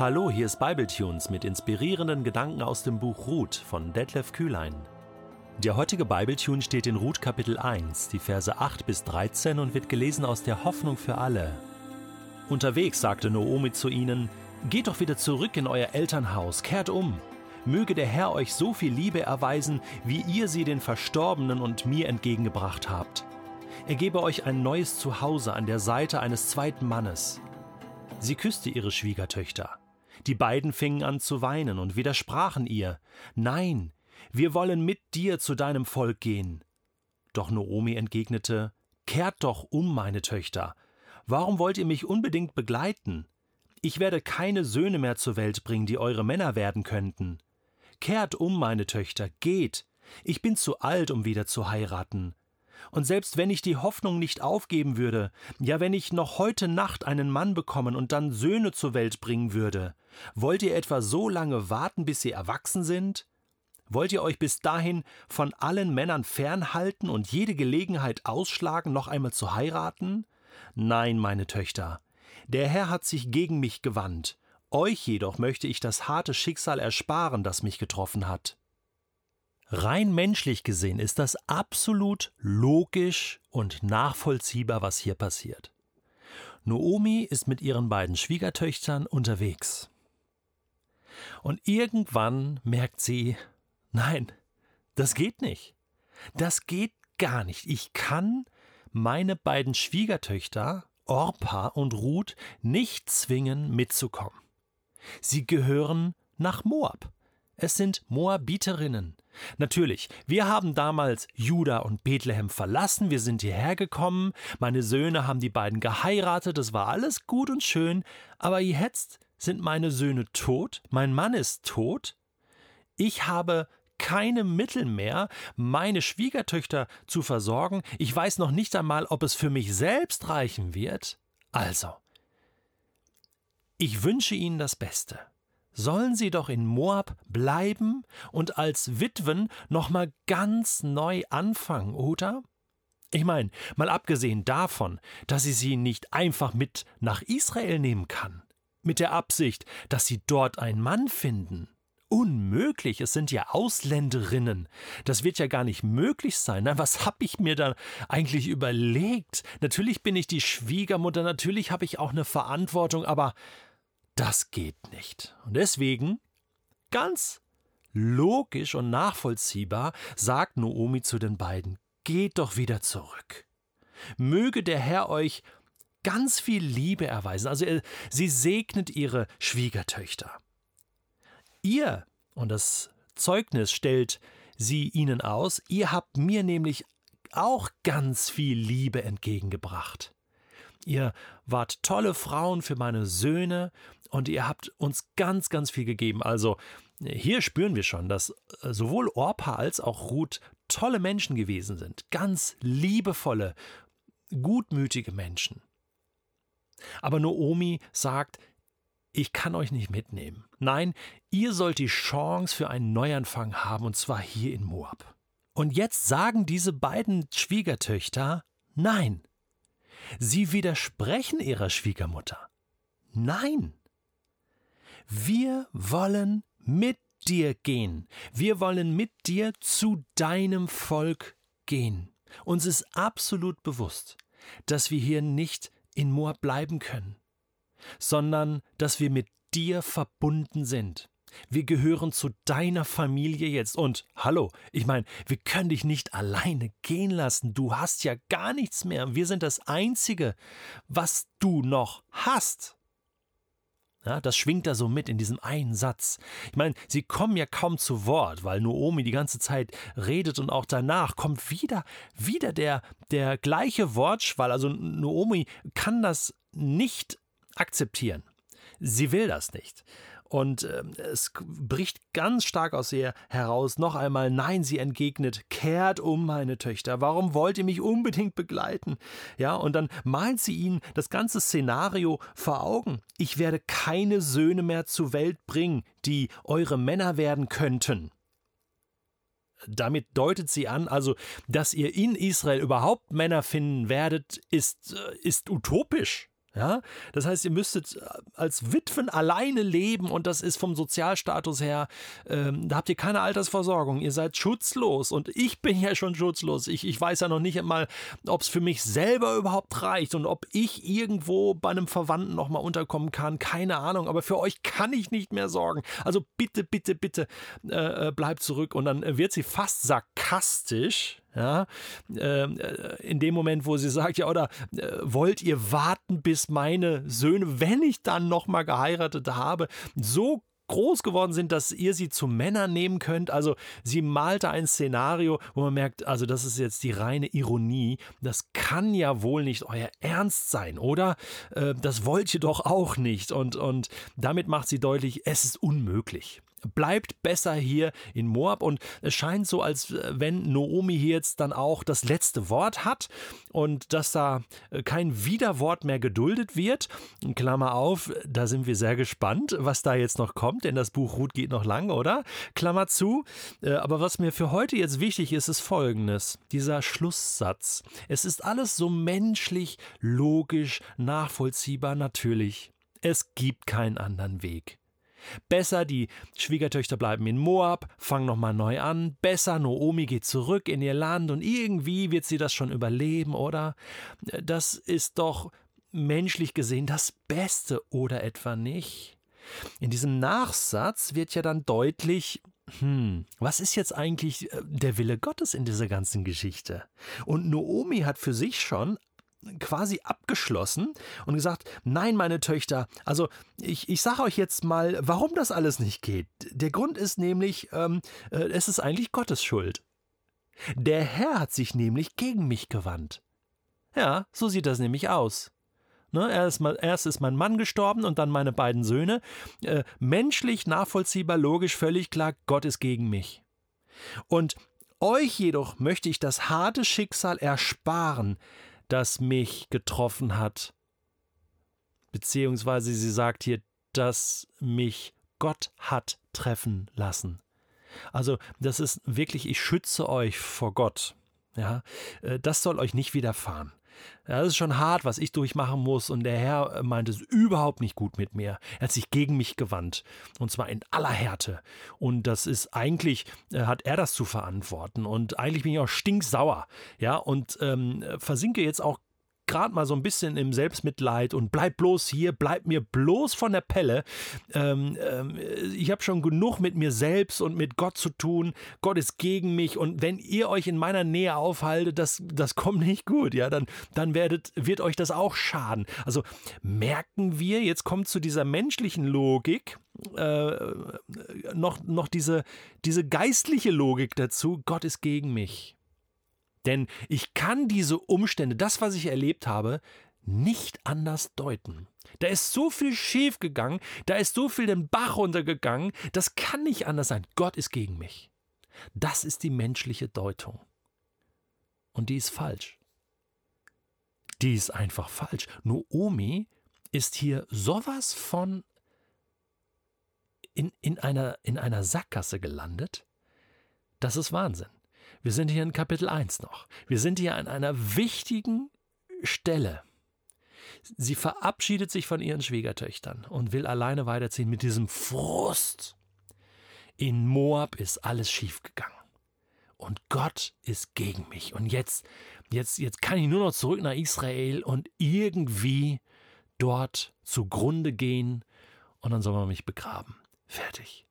Hallo, hier ist Bibletunes mit inspirierenden Gedanken aus dem Buch Ruth von Detlef Kühlein. Der heutige Bibletune steht in Ruth Kapitel 1, die Verse 8 bis 13 und wird gelesen aus der Hoffnung für alle. Unterwegs sagte Noomi zu ihnen: Geht doch wieder zurück in euer Elternhaus, kehrt um. Möge der Herr euch so viel Liebe erweisen, wie ihr sie den Verstorbenen und mir entgegengebracht habt. Er gebe euch ein neues Zuhause an der Seite eines zweiten Mannes. Sie küsste ihre Schwiegertöchter. Die beiden fingen an zu weinen und widersprachen ihr Nein, wir wollen mit dir zu deinem Volk gehen. Doch Noomi entgegnete Kehrt doch um, meine Töchter. Warum wollt ihr mich unbedingt begleiten? Ich werde keine Söhne mehr zur Welt bringen, die eure Männer werden könnten. Kehrt um, meine Töchter, geht. Ich bin zu alt, um wieder zu heiraten. Und selbst wenn ich die Hoffnung nicht aufgeben würde, ja wenn ich noch heute Nacht einen Mann bekommen und dann Söhne zur Welt bringen würde, wollt ihr etwa so lange warten, bis sie erwachsen sind? Wollt ihr euch bis dahin von allen Männern fernhalten und jede Gelegenheit ausschlagen, noch einmal zu heiraten? Nein, meine Töchter, der Herr hat sich gegen mich gewandt, euch jedoch möchte ich das harte Schicksal ersparen, das mich getroffen hat. Rein menschlich gesehen ist das absolut logisch und nachvollziehbar, was hier passiert. Noomi ist mit ihren beiden Schwiegertöchtern unterwegs. Und irgendwann merkt sie, nein, das geht nicht. Das geht gar nicht. Ich kann meine beiden Schwiegertöchter, Orpa und Ruth, nicht zwingen, mitzukommen. Sie gehören nach Moab. Es sind Moabiterinnen. Natürlich, wir haben damals Juda und Bethlehem verlassen, wir sind hierher gekommen, meine Söhne haben die beiden geheiratet, es war alles gut und schön, aber jetzt sind meine Söhne tot, mein Mann ist tot, ich habe keine Mittel mehr, meine Schwiegertöchter zu versorgen, ich weiß noch nicht einmal, ob es für mich selbst reichen wird. Also, ich wünsche Ihnen das Beste sollen sie doch in Moab bleiben und als Witwen nochmal ganz neu anfangen, oder? Ich meine, mal abgesehen davon, dass sie sie nicht einfach mit nach Israel nehmen kann, mit der Absicht, dass sie dort einen Mann finden. Unmöglich, es sind ja Ausländerinnen. Das wird ja gar nicht möglich sein. Na, was hab ich mir da eigentlich überlegt? Natürlich bin ich die Schwiegermutter, natürlich habe ich auch eine Verantwortung, aber das geht nicht. Und deswegen, ganz logisch und nachvollziehbar, sagt Noomi zu den beiden, geht doch wieder zurück. Möge der Herr euch ganz viel Liebe erweisen. Also sie segnet ihre Schwiegertöchter. Ihr, und das Zeugnis stellt sie ihnen aus, ihr habt mir nämlich auch ganz viel Liebe entgegengebracht. Ihr wart tolle Frauen für meine Söhne und ihr habt uns ganz, ganz viel gegeben. Also hier spüren wir schon, dass äh, sowohl Orpa als auch Ruth tolle Menschen gewesen sind. Ganz liebevolle, gutmütige Menschen. Aber Noomi sagt, ich kann euch nicht mitnehmen. Nein, ihr sollt die Chance für einen Neuanfang haben, und zwar hier in Moab. Und jetzt sagen diese beiden Schwiegertöchter Nein. Sie widersprechen ihrer Schwiegermutter. Nein. Wir wollen mit dir gehen. Wir wollen mit dir zu deinem Volk gehen. Uns ist absolut bewusst, dass wir hier nicht in Moab bleiben können, sondern dass wir mit dir verbunden sind. Wir gehören zu deiner Familie jetzt. Und hallo, ich meine, wir können dich nicht alleine gehen lassen. Du hast ja gar nichts mehr. Wir sind das Einzige, was du noch hast. Ja, das schwingt da so mit in diesem einen Satz. Ich meine, sie kommen ja kaum zu Wort, weil Noomi die ganze Zeit redet und auch danach kommt wieder, wieder der, der gleiche Wortschwall. Also Noomi kann das nicht akzeptieren. Sie will das nicht. Und äh, es bricht ganz stark aus ihr heraus. Noch einmal, nein, sie entgegnet, kehrt um, meine Töchter. Warum wollt ihr mich unbedingt begleiten? Ja, und dann malt sie ihnen das ganze Szenario vor Augen. Ich werde keine Söhne mehr zur Welt bringen, die eure Männer werden könnten. Damit deutet sie an, also, dass ihr in Israel überhaupt Männer finden werdet, ist, äh, ist utopisch. Ja, das heißt, ihr müsstet äh, als Witwen alleine leben und das ist vom Sozialstatus her, ähm, da habt ihr keine Altersversorgung, ihr seid schutzlos. Und ich bin ja schon schutzlos. Ich, ich weiß ja noch nicht einmal, ob es für mich selber überhaupt reicht und ob ich irgendwo bei einem Verwandten nochmal unterkommen kann, keine Ahnung, aber für euch kann ich nicht mehr sorgen. Also bitte, bitte, bitte äh, äh bleibt zurück. Und dann wird sie fast sarkastisch, ja, ähm, äh, in dem Moment, wo sie sagt, ja, oder äh, wollt ihr warten, bis meine Söhne, wenn ich dann nochmal geheiratet habe, so groß geworden sind, dass ihr sie zu Männern nehmen könnt. Also sie malte ein Szenario, wo man merkt, also das ist jetzt die reine Ironie. Das kann ja wohl nicht euer Ernst sein, oder? Äh, das wollt ihr doch auch nicht. Und, und damit macht sie deutlich, es ist unmöglich bleibt besser hier in Moab und es scheint so, als äh, wenn Noomi hier jetzt dann auch das letzte Wort hat und dass da äh, kein Widerwort mehr geduldet wird. Klammer auf, da sind wir sehr gespannt, was da jetzt noch kommt, denn das Buch Ruth geht noch lang, oder? Klammer zu. Äh, aber was mir für heute jetzt wichtig ist, ist folgendes: dieser Schlusssatz. Es ist alles so menschlich, logisch, nachvollziehbar, natürlich. Es gibt keinen anderen Weg. Besser die Schwiegertöchter bleiben in Moab, fangen nochmal neu an. Besser Noomi geht zurück in ihr Land und irgendwie wird sie das schon überleben, oder? Das ist doch menschlich gesehen das Beste, oder etwa nicht? In diesem Nachsatz wird ja dann deutlich, hm, was ist jetzt eigentlich äh, der Wille Gottes in dieser ganzen Geschichte? Und Noomi hat für sich schon quasi abgeschlossen und gesagt, nein, meine Töchter, also ich, ich sage euch jetzt mal, warum das alles nicht geht. Der Grund ist nämlich, ähm, äh, es ist eigentlich Gottes Schuld. Der Herr hat sich nämlich gegen mich gewandt. Ja, so sieht das nämlich aus. Ne, erst, mal, erst ist mein Mann gestorben und dann meine beiden Söhne. Äh, menschlich, nachvollziehbar, logisch, völlig klar, Gott ist gegen mich. Und euch jedoch möchte ich das harte Schicksal ersparen, das mich getroffen hat. Beziehungsweise sie sagt hier, dass mich Gott hat treffen lassen. Also, das ist wirklich, ich schütze euch vor Gott. Ja, äh, das soll euch nicht widerfahren. Das ist schon hart, was ich durchmachen muss. Und der Herr meint es überhaupt nicht gut mit mir. Er hat sich gegen mich gewandt. Und zwar in aller Härte. Und das ist eigentlich, äh, hat er das zu verantworten. Und eigentlich bin ich auch stinksauer. Ja, und ähm, versinke jetzt auch gerade mal so ein bisschen im Selbstmitleid und bleib bloß hier, bleib mir bloß von der Pelle. Ähm, ähm, ich habe schon genug mit mir selbst und mit Gott zu tun. Gott ist gegen mich und wenn ihr euch in meiner Nähe aufhaltet, das, das kommt nicht gut, ja, dann, dann werdet, wird euch das auch schaden. Also merken wir, jetzt kommt zu dieser menschlichen Logik, äh, noch, noch diese, diese geistliche Logik dazu, Gott ist gegen mich. Denn ich kann diese Umstände, das, was ich erlebt habe, nicht anders deuten. Da ist so viel schief gegangen, da ist so viel den Bach runtergegangen, das kann nicht anders sein. Gott ist gegen mich. Das ist die menschliche Deutung. Und die ist falsch. Die ist einfach falsch. Noomi ist hier sowas von in, in, einer, in einer Sackgasse gelandet. Das ist Wahnsinn. Wir sind hier in Kapitel 1 noch. Wir sind hier an einer wichtigen Stelle. Sie verabschiedet sich von ihren Schwiegertöchtern und will alleine weiterziehen mit diesem Frust. In Moab ist alles schiefgegangen. Und Gott ist gegen mich. Und jetzt, jetzt, jetzt kann ich nur noch zurück nach Israel und irgendwie dort zugrunde gehen und dann soll man mich begraben. Fertig.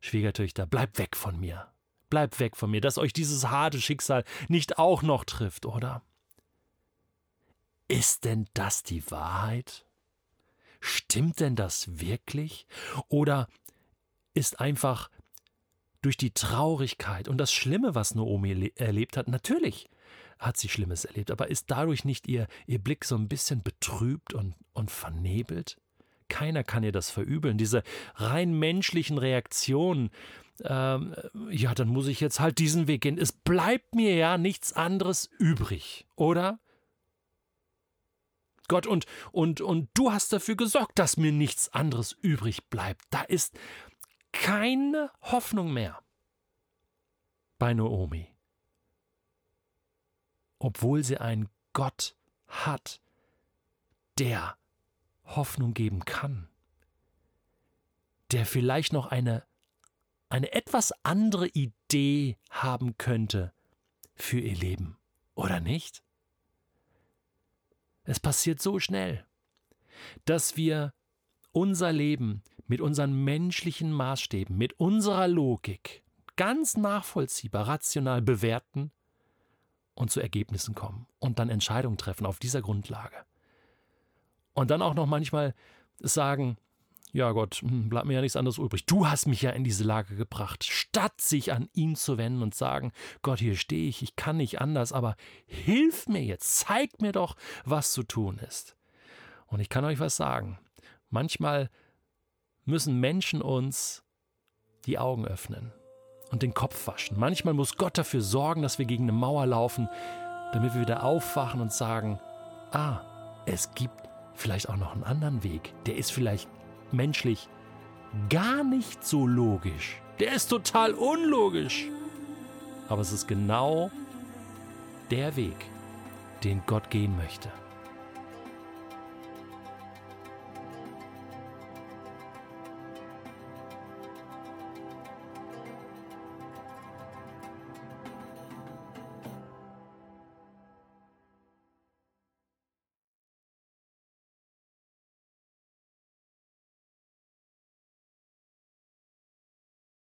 Schwiegertöchter, bleibt weg von mir. Bleibt weg von mir, dass euch dieses harte Schicksal nicht auch noch trifft, oder? Ist denn das die Wahrheit? Stimmt denn das wirklich? Oder ist einfach durch die Traurigkeit und das Schlimme, was Naomi erlebt hat, natürlich hat sie Schlimmes erlebt, aber ist dadurch nicht ihr, ihr Blick so ein bisschen betrübt und, und vernebelt? Keiner kann ihr das verübeln. Diese rein menschlichen Reaktionen, ähm, ja, dann muss ich jetzt halt diesen Weg gehen. Es bleibt mir ja nichts anderes übrig, oder? Gott, und, und, und du hast dafür gesorgt, dass mir nichts anderes übrig bleibt. Da ist keine Hoffnung mehr bei Naomi. Obwohl sie einen Gott hat, der Hoffnung geben kann, der vielleicht noch eine, eine etwas andere Idee haben könnte für ihr Leben, oder nicht? Es passiert so schnell, dass wir unser Leben mit unseren menschlichen Maßstäben, mit unserer Logik ganz nachvollziehbar, rational bewerten und zu Ergebnissen kommen und dann Entscheidungen treffen auf dieser Grundlage. Und dann auch noch manchmal sagen, ja Gott, hm, bleibt mir ja nichts anderes übrig. Du hast mich ja in diese Lage gebracht, statt sich an ihn zu wenden und sagen, Gott, hier stehe ich, ich kann nicht anders, aber hilf mir jetzt, zeig mir doch, was zu tun ist. Und ich kann euch was sagen. Manchmal müssen Menschen uns die Augen öffnen und den Kopf waschen. Manchmal muss Gott dafür sorgen, dass wir gegen eine Mauer laufen, damit wir wieder aufwachen und sagen, ah, es gibt vielleicht auch noch einen anderen Weg. Der ist vielleicht menschlich gar nicht so logisch. Der ist total unlogisch. Aber es ist genau der Weg, den Gott gehen möchte.